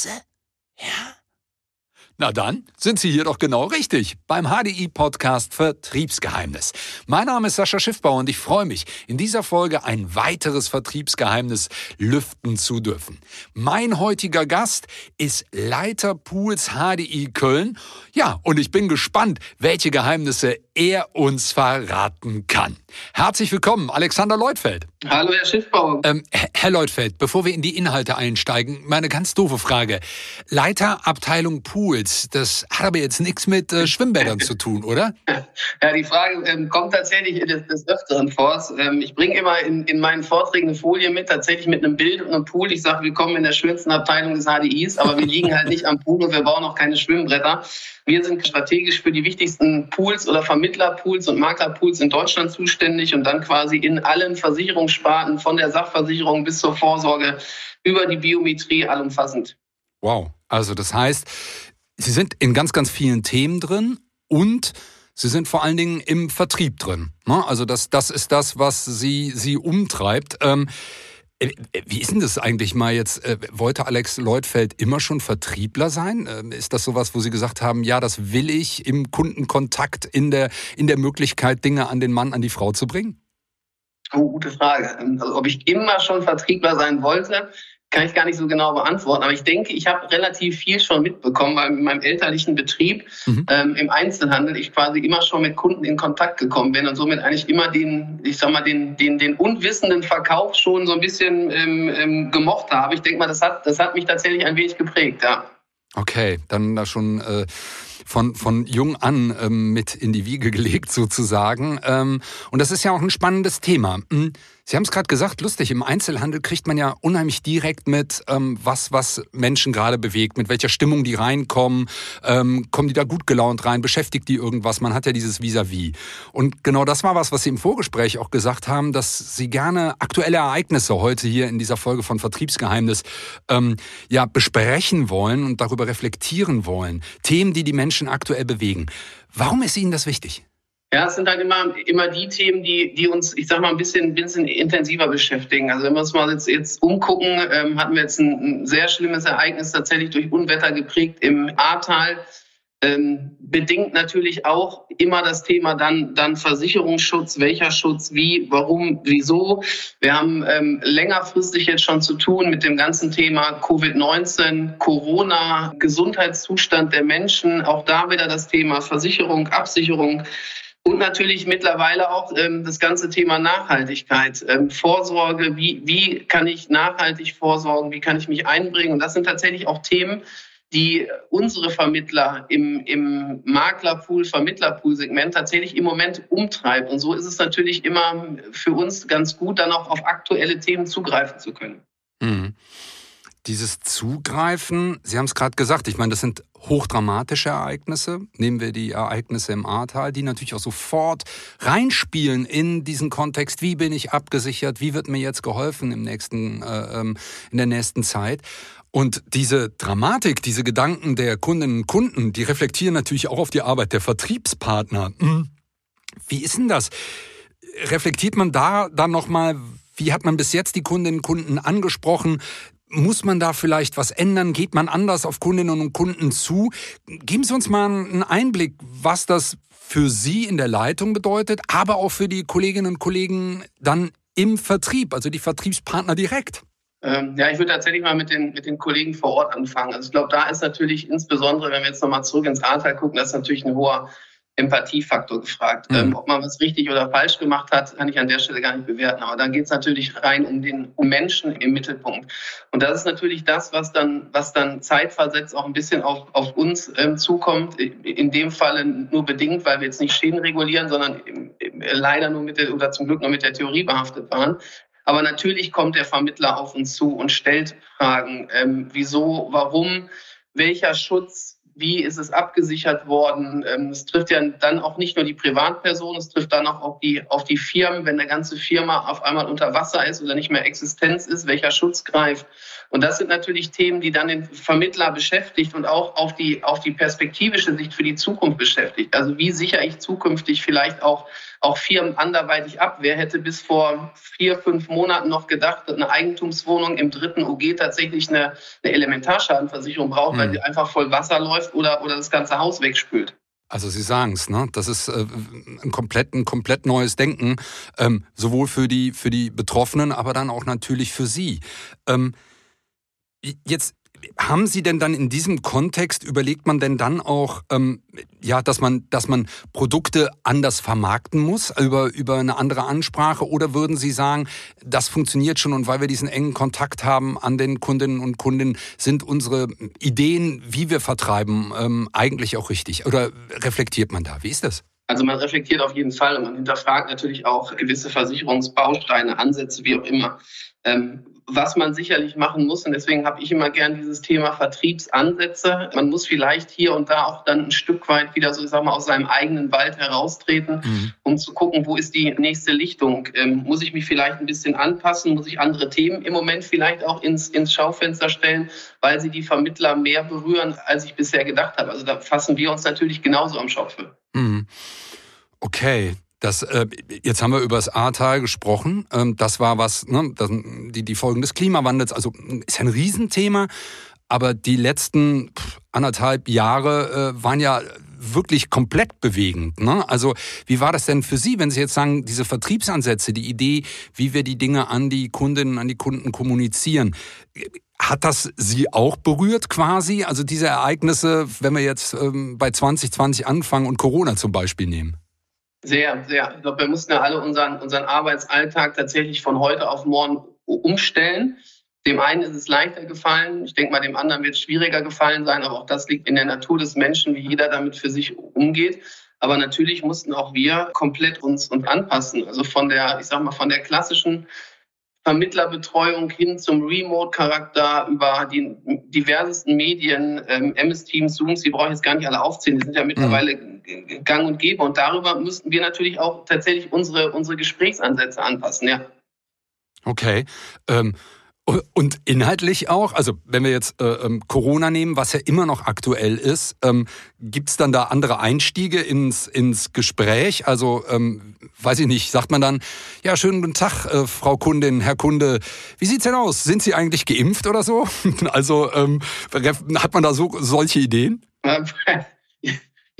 Geheimnisse? Ja? Na dann sind Sie hier doch genau richtig beim HDI-Podcast Vertriebsgeheimnis. Mein Name ist Sascha Schiffbauer und ich freue mich, in dieser Folge ein weiteres Vertriebsgeheimnis lüften zu dürfen. Mein heutiger Gast ist Leiter Pools HDI Köln. Ja, und ich bin gespannt, welche Geheimnisse er uns verraten kann. Herzlich willkommen, Alexander Leutfeld. Hallo, Herr Schiffbauer. Ähm, Herr Leutfeld, bevor wir in die Inhalte einsteigen, meine ganz doofe Frage. Leiter Abteilung Pools, das hat aber jetzt nichts mit äh, Schwimmbädern zu tun, oder? Ja, die Frage ähm, kommt tatsächlich des, des Öfteren vor. Ähm, ich bringe immer in, in meinen Vorträgen eine Folie mit, tatsächlich mit einem Bild und einem Pool. Ich sage, wir kommen in der schönsten Abteilung des HDIs, aber wir liegen halt nicht am Pool und wir bauen auch keine Schwimmbretter. Wir sind strategisch für die wichtigsten Pools oder Vermittlerpools und Maklerpools in Deutschland zuständig und dann quasi in allen Versicherungssparten von der Sachversicherung bis zur Vorsorge über die Biometrie allumfassend. Wow, also das heißt, Sie sind in ganz, ganz vielen Themen drin und Sie sind vor allen Dingen im Vertrieb drin. Ne? Also das, das ist das, was Sie, Sie umtreibt. Ähm, äh, äh, wie ist denn das eigentlich mal jetzt? Äh, wollte Alex Leutfeld immer schon Vertriebler sein? Ähm, ist das sowas, wo Sie gesagt haben, ja, das will ich im Kundenkontakt, in der, in der Möglichkeit, Dinge an den Mann, an die Frau zu bringen? Oh, gute Frage. Also, ob ich immer schon Vertriebler sein wollte, kann ich gar nicht so genau beantworten. Aber ich denke, ich habe relativ viel schon mitbekommen, weil in meinem elterlichen Betrieb mhm. ähm, im Einzelhandel ich quasi immer schon mit Kunden in Kontakt gekommen bin und somit eigentlich immer den, ich sag mal, den, den, den unwissenden Verkauf schon so ein bisschen ähm, ähm, gemocht habe. Ich denke mal, das hat, das hat mich tatsächlich ein wenig geprägt, ja. Okay, dann da schon äh, von, von jung an ähm, mit in die Wiege gelegt sozusagen. Ähm, und das ist ja auch ein spannendes Thema. Hm, Sie haben es gerade gesagt, lustig, im Einzelhandel kriegt man ja unheimlich direkt mit, ähm, was, was Menschen gerade bewegt, mit welcher Stimmung die reinkommen, ähm, kommen die da gut gelaunt rein, beschäftigt die irgendwas, man hat ja dieses Vis-à-vis. -vis. Und genau das war was, was Sie im Vorgespräch auch gesagt haben, dass Sie gerne aktuelle Ereignisse heute hier in dieser Folge von Vertriebsgeheimnis ähm, ja besprechen wollen und darüber reflektieren wollen. Themen, die die Menschen aktuell bewegen. Warum ist Ihnen das wichtig? Ja, es sind halt immer, immer die Themen, die, die uns, ich sag mal, ein bisschen, ein bisschen intensiver beschäftigen. Also wenn wir uns mal jetzt, jetzt umgucken, ähm, hatten wir jetzt ein, ein sehr schlimmes Ereignis tatsächlich durch Unwetter geprägt im Ahrtal. Ähm, bedingt natürlich auch immer das Thema dann, dann Versicherungsschutz, welcher Schutz, wie, warum, wieso. Wir haben ähm, längerfristig jetzt schon zu tun mit dem ganzen Thema Covid-19, Corona, Gesundheitszustand der Menschen. Auch da wieder das Thema Versicherung, Absicherung. Und natürlich mittlerweile auch ähm, das ganze Thema Nachhaltigkeit, ähm, Vorsorge, wie, wie kann ich nachhaltig vorsorgen, wie kann ich mich einbringen. Und das sind tatsächlich auch Themen, die unsere Vermittler im, im Maklerpool, Vermittlerpool-Segment tatsächlich im Moment umtreibt. Und so ist es natürlich immer für uns ganz gut, dann auch auf aktuelle Themen zugreifen zu können. Mhm dieses Zugreifen, Sie haben es gerade gesagt, ich meine, das sind hochdramatische Ereignisse. Nehmen wir die Ereignisse im Ahrtal, die natürlich auch sofort reinspielen in diesen Kontext. Wie bin ich abgesichert? Wie wird mir jetzt geholfen im nächsten, äh, ähm, in der nächsten Zeit? Und diese Dramatik, diese Gedanken der Kundinnen und Kunden, die reflektieren natürlich auch auf die Arbeit der Vertriebspartner. Hm. Wie ist denn das? Reflektiert man da dann nochmal, wie hat man bis jetzt die Kundinnen und Kunden angesprochen? Muss man da vielleicht was ändern? Geht man anders auf Kundinnen und Kunden zu? Geben Sie uns mal einen Einblick, was das für Sie in der Leitung bedeutet, aber auch für die Kolleginnen und Kollegen dann im Vertrieb, also die Vertriebspartner direkt. Ähm, ja, ich würde tatsächlich mal mit den, mit den Kollegen vor Ort anfangen. Also ich glaube, da ist natürlich insbesondere, wenn wir jetzt nochmal zurück ins Ahrtal gucken, das ist natürlich ein hoher Empathiefaktor gefragt. Mhm. Ähm, ob man was richtig oder falsch gemacht hat, kann ich an der Stelle gar nicht bewerten. Aber dann geht es natürlich rein um den um Menschen im Mittelpunkt. Und das ist natürlich das, was dann, was dann zeitversetzt auch ein bisschen auf, auf uns ähm, zukommt. In dem Falle nur bedingt, weil wir jetzt nicht Schäden regulieren, sondern leider nur mit der oder zum Glück nur mit der Theorie behaftet waren. Aber natürlich kommt der Vermittler auf uns zu und stellt Fragen. Ähm, wieso, warum, welcher Schutz wie ist es abgesichert worden. Ähm, es trifft ja dann auch nicht nur die Privatperson, es trifft dann auch auf die, auf die Firmen, wenn eine ganze Firma auf einmal unter Wasser ist oder nicht mehr Existenz ist, welcher Schutz greift. Und das sind natürlich Themen, die dann den Vermittler beschäftigt und auch auf die, auf die perspektivische Sicht für die Zukunft beschäftigt. Also wie sichere ich zukünftig vielleicht auch, auch Firmen anderweitig ab? Wer hätte bis vor vier, fünf Monaten noch gedacht, dass eine Eigentumswohnung im dritten OG tatsächlich eine, eine Elementarschadenversicherung braucht, mhm. weil die einfach voll Wasser läuft oder, oder das ganze Haus wegspült? Also Sie sagen es, ne? Das ist äh, ein komplett, ein komplett neues Denken, ähm, sowohl für die, für die Betroffenen, aber dann auch natürlich für Sie. Ähm, Jetzt haben Sie denn dann in diesem Kontext überlegt man denn dann auch, ähm, ja, dass man, dass man Produkte anders vermarkten muss über über eine andere Ansprache oder würden Sie sagen, das funktioniert schon und weil wir diesen engen Kontakt haben an den Kundinnen und Kunden, sind unsere Ideen, wie wir vertreiben, ähm, eigentlich auch richtig? Oder reflektiert man da? Wie ist das? Also man reflektiert auf jeden Fall und man hinterfragt natürlich auch gewisse Versicherungsbausteine, Ansätze, wie auch immer. Ähm, was man sicherlich machen muss, und deswegen habe ich immer gern dieses Thema Vertriebsansätze. Man muss vielleicht hier und da auch dann ein Stück weit wieder so, ich sag mal, aus seinem eigenen Wald heraustreten, mhm. um zu gucken, wo ist die nächste Lichtung. Ähm, muss ich mich vielleicht ein bisschen anpassen? Muss ich andere Themen im Moment vielleicht auch ins, ins Schaufenster stellen, weil sie die Vermittler mehr berühren, als ich bisher gedacht habe? Also da fassen wir uns natürlich genauso am Schopfe. Mhm. Okay, das, äh, jetzt haben wir über das Ahrtal gesprochen. Ähm, das war was, ne, das, die, die Folgen des Klimawandels, also ist ja ein Riesenthema. Aber die letzten anderthalb Jahre äh, waren ja wirklich komplett bewegend. Ne? Also wie war das denn für Sie, wenn Sie jetzt sagen, diese Vertriebsansätze, die Idee, wie wir die Dinge an die Kundinnen, an die Kunden kommunizieren, hat das Sie auch berührt quasi? Also diese Ereignisse, wenn wir jetzt ähm, bei 2020 anfangen und Corona zum Beispiel nehmen? Sehr, sehr. Ich glaube, wir mussten ja alle unseren, unseren Arbeitsalltag tatsächlich von heute auf morgen umstellen. Dem einen ist es leichter gefallen. Ich denke mal, dem anderen wird es schwieriger gefallen sein. Aber auch das liegt in der Natur des Menschen, wie jeder damit für sich umgeht. Aber natürlich mussten auch wir komplett uns, uns anpassen. Also von der, ich sag mal, von der klassischen Vermittlerbetreuung hin zum Remote-Charakter über die diversesten Medien, ähm, MS-Teams, Zooms, die brauche ich jetzt gar nicht alle aufzählen, die sind ja mittlerweile mhm. gang und gäbe. Und darüber müssten wir natürlich auch tatsächlich unsere, unsere Gesprächsansätze anpassen, ja. Okay. Ähm und inhaltlich auch, also wenn wir jetzt äh, ähm, Corona nehmen, was ja immer noch aktuell ist, ähm, gibt es dann da andere Einstiege ins, ins Gespräch? Also ähm, weiß ich nicht, sagt man dann, ja, schönen guten Tag, äh, Frau Kundin, Herr Kunde, wie sieht's denn aus? Sind Sie eigentlich geimpft oder so? also ähm, hat man da so solche Ideen?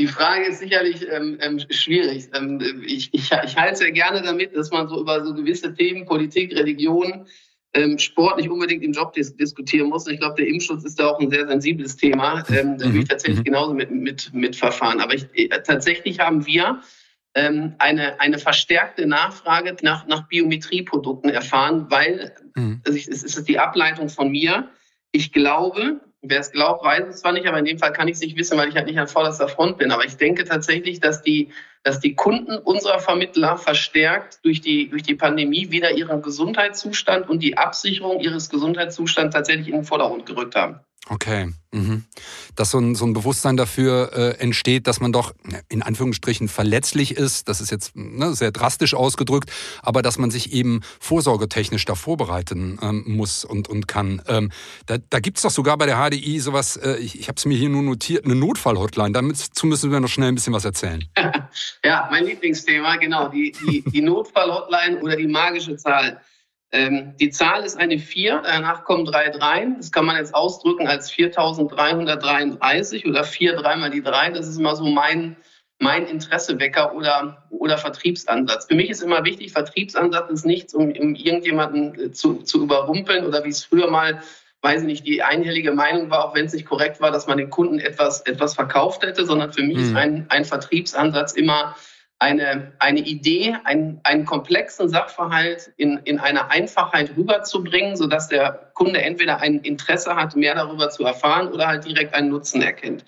Die Frage ist sicherlich ähm, ähm, schwierig. Ähm, ich, ich, ich halte sehr gerne damit, dass man so über so gewisse Themen, Politik, Religion, ähm, Sport nicht unbedingt im Job dis diskutieren muss. Ich glaube, der Impfschutz ist da auch ein sehr sensibles Thema. Ähm, da will ich mhm. tatsächlich mhm. genauso mit, mit, mit verfahren. Aber ich, äh, tatsächlich haben wir ähm, eine, eine verstärkte Nachfrage nach, nach Biometrieprodukten erfahren, weil mhm. also ich, es ist die Ableitung von mir. Ich glaube, wer es glaubt, weiß es zwar nicht, aber in dem Fall kann ich es nicht wissen, weil ich halt nicht an vorderster Front bin. Aber ich denke tatsächlich, dass die dass die Kunden unserer Vermittler verstärkt durch die, durch die Pandemie wieder ihren Gesundheitszustand und die Absicherung ihres Gesundheitszustands tatsächlich in den Vordergrund gerückt haben. Okay. Mhm. Dass so ein, so ein Bewusstsein dafür äh, entsteht, dass man doch in Anführungsstrichen verletzlich ist, das ist jetzt ne, sehr drastisch ausgedrückt, aber dass man sich eben vorsorgetechnisch da vorbereiten ähm, muss und, und kann. Ähm, da da gibt es doch sogar bei der HDI sowas, äh, ich, ich habe es mir hier nur notiert, eine Notfallhotline. Dazu müssen wir noch schnell ein bisschen was erzählen. ja, mein Lieblingsthema, genau, die, die, die Notfallhotline oder die magische Zahl. Ähm, die Zahl ist eine 4, danach kommen drei Dreien. Das kann man jetzt ausdrücken als 4333 oder 4 dreimal die 3. Das ist immer so mein, mein Interessewecker oder, oder Vertriebsansatz. Für mich ist immer wichtig, Vertriebsansatz ist nichts, um, um irgendjemanden äh, zu, zu überrumpeln oder wie es früher mal, weiß ich nicht, die einhellige Meinung war, auch wenn es nicht korrekt war, dass man den Kunden etwas, etwas verkauft hätte, sondern für mich mhm. ist ein, ein Vertriebsansatz immer eine, eine Idee, einen, einen komplexen Sachverhalt in, in einer Einfachheit rüberzubringen, sodass der Kunde entweder ein Interesse hat, mehr darüber zu erfahren oder halt direkt einen Nutzen erkennt.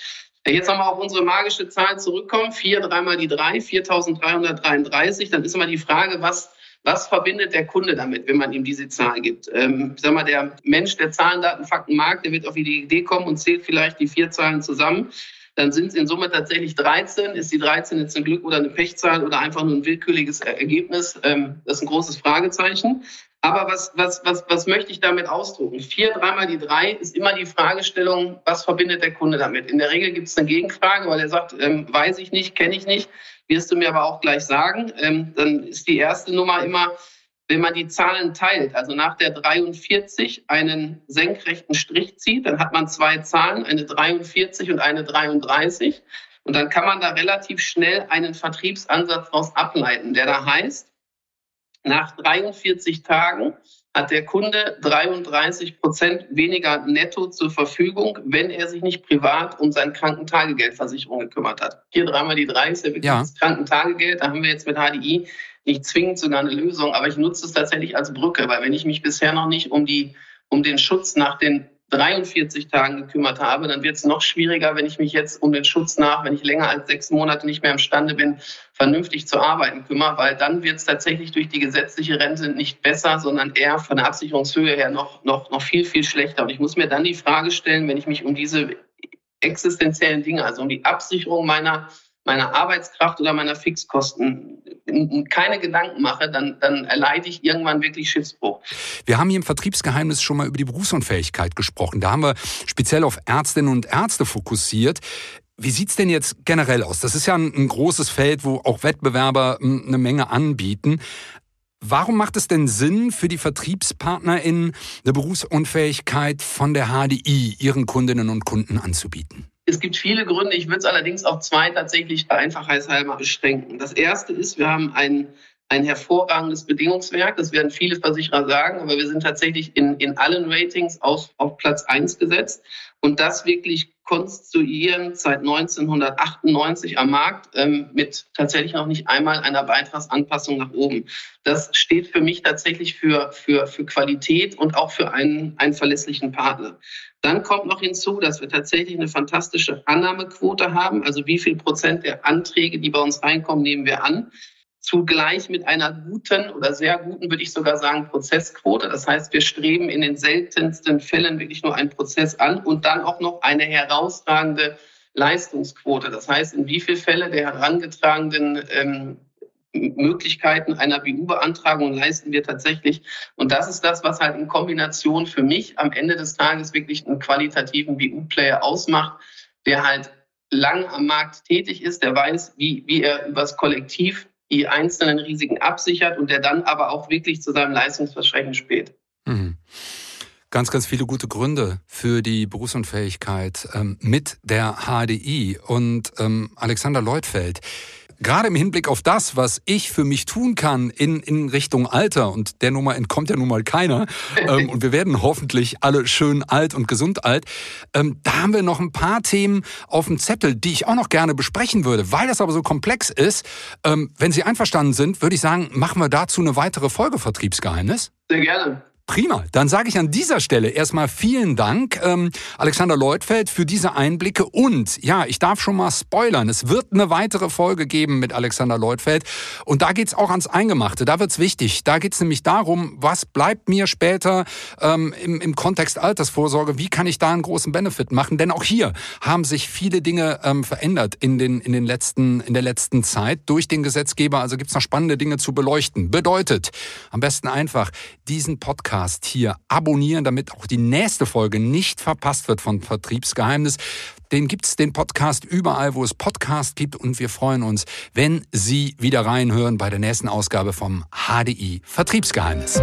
Jetzt nochmal auf unsere magische Zahl zurückkommen. Vier, dreimal die drei, 4.333. Dann ist immer die Frage, was, Was verbindet der Kunde damit, wenn man ihm diese Zahl gibt? Ähm, sag mal, der Mensch, der Zahlen, Daten, Fakten mag, der wird auf die Idee kommen und zählt vielleicht die vier Zahlen zusammen. Dann sind es in Summe tatsächlich 13. Ist die 13 jetzt ein Glück oder eine Pechzahl oder einfach nur ein willkürliches Ergebnis? Ähm, das ist ein großes Fragezeichen. Aber was, was, was, was möchte ich damit ausdrucken? Vier, dreimal die drei ist immer die Fragestellung, was verbindet der Kunde damit? In der Regel gibt es eine Gegenfrage, weil er sagt, ähm, weiß ich nicht, kenne ich nicht wirst du mir aber auch gleich sagen. Ähm, dann ist die erste Nummer immer, wenn man die Zahlen teilt, also nach der 43 einen senkrechten Strich zieht, dann hat man zwei Zahlen, eine 43 und eine 33. Und dann kann man da relativ schnell einen Vertriebsansatz daraus ableiten, der da heißt, nach 43 Tagen hat der Kunde 33 Prozent weniger netto zur Verfügung, wenn er sich nicht privat um seine Krankentagegeldversicherung gekümmert hat. Hier dreimal die drei ist ja wirklich ja. das Krankentagegeld. Da haben wir jetzt mit HDI nicht zwingend sogar eine Lösung, aber ich nutze es tatsächlich als Brücke, weil wenn ich mich bisher noch nicht um die um den Schutz nach den 43 Tagen gekümmert habe, dann wird es noch schwieriger, wenn ich mich jetzt um den Schutz nach, wenn ich länger als sechs Monate nicht mehr imstande bin, vernünftig zu arbeiten kümmere, weil dann wird es tatsächlich durch die gesetzliche Rente nicht besser, sondern eher von der Absicherungshöhe her noch, noch, noch viel, viel schlechter. Und ich muss mir dann die Frage stellen, wenn ich mich um diese existenziellen Dinge, also um die Absicherung meiner meiner Arbeitskraft oder meiner Fixkosten keine Gedanken mache, dann, dann erleide ich irgendwann wirklich Schiffsbruch. Wir haben hier im Vertriebsgeheimnis schon mal über die Berufsunfähigkeit gesprochen. Da haben wir speziell auf Ärztinnen und Ärzte fokussiert. Wie sieht's denn jetzt generell aus? Das ist ja ein, ein großes Feld, wo auch Wettbewerber hm, eine Menge anbieten. Warum macht es denn Sinn für die VertriebspartnerInnen, eine Berufsunfähigkeit von der HDI ihren Kundinnen und Kunden anzubieten? Es gibt viele Gründe. Ich würde es allerdings auf zwei tatsächlich der Einfachheitshalber beschränken. Das erste ist, wir haben ein, ein hervorragendes Bedingungswerk. Das werden viele Versicherer sagen, aber wir sind tatsächlich in, in allen Ratings auf, auf Platz eins gesetzt. Und das wirklich konstruieren seit 1998 am Markt ähm, mit tatsächlich noch nicht einmal einer Beitragsanpassung nach oben. Das steht für mich tatsächlich für, für, für Qualität und auch für einen, einen verlässlichen Partner. Dann kommt noch hinzu, dass wir tatsächlich eine fantastische Annahmequote haben. Also wie viel Prozent der Anträge, die bei uns reinkommen, nehmen wir an. Zugleich mit einer guten oder sehr guten, würde ich sogar sagen, Prozessquote. Das heißt, wir streben in den seltensten Fällen wirklich nur einen Prozess an und dann auch noch eine herausragende Leistungsquote. Das heißt, in wie viel Fälle der herangetragenen ähm, Möglichkeiten einer BU-Beantragung leisten wir tatsächlich. Und das ist das, was halt in Kombination für mich am Ende des Tages wirklich einen qualitativen BU-Player ausmacht, der halt lang am Markt tätig ist, der weiß, wie, wie er übers Kollektiv die einzelnen Risiken absichert und der dann aber auch wirklich zu seinem Leistungsversprechen spät. Mhm ganz, ganz viele gute Gründe für die Berufsunfähigkeit ähm, mit der HDI. Und ähm, Alexander Leutfeld, gerade im Hinblick auf das, was ich für mich tun kann in, in Richtung Alter, und der Nummer entkommt ja nun mal keiner, ähm, und wir werden hoffentlich alle schön alt und gesund alt, ähm, da haben wir noch ein paar Themen auf dem Zettel, die ich auch noch gerne besprechen würde. Weil das aber so komplex ist, ähm, wenn Sie einverstanden sind, würde ich sagen, machen wir dazu eine weitere Folge Vertriebsgeheimnis. Sehr gerne. Prima. Dann sage ich an dieser Stelle erstmal vielen Dank, ähm, Alexander Leutfeld, für diese Einblicke. Und ja, ich darf schon mal spoilern. Es wird eine weitere Folge geben mit Alexander Leutfeld. Und da geht's auch ans Eingemachte. Da wird's wichtig. Da geht's nämlich darum, was bleibt mir später ähm, im, im Kontext Altersvorsorge? Wie kann ich da einen großen Benefit machen? Denn auch hier haben sich viele Dinge ähm, verändert in, den, in, den letzten, in der letzten Zeit durch den Gesetzgeber. Also gibt's noch spannende Dinge zu beleuchten. Bedeutet, am besten einfach diesen Podcast Podcast hier abonnieren, damit auch die nächste Folge nicht verpasst wird von Vertriebsgeheimnis. Den gibt es den Podcast überall, wo es Podcast gibt und wir freuen uns, wenn Sie wieder reinhören bei der nächsten Ausgabe vom HDI Vertriebsgeheimnis.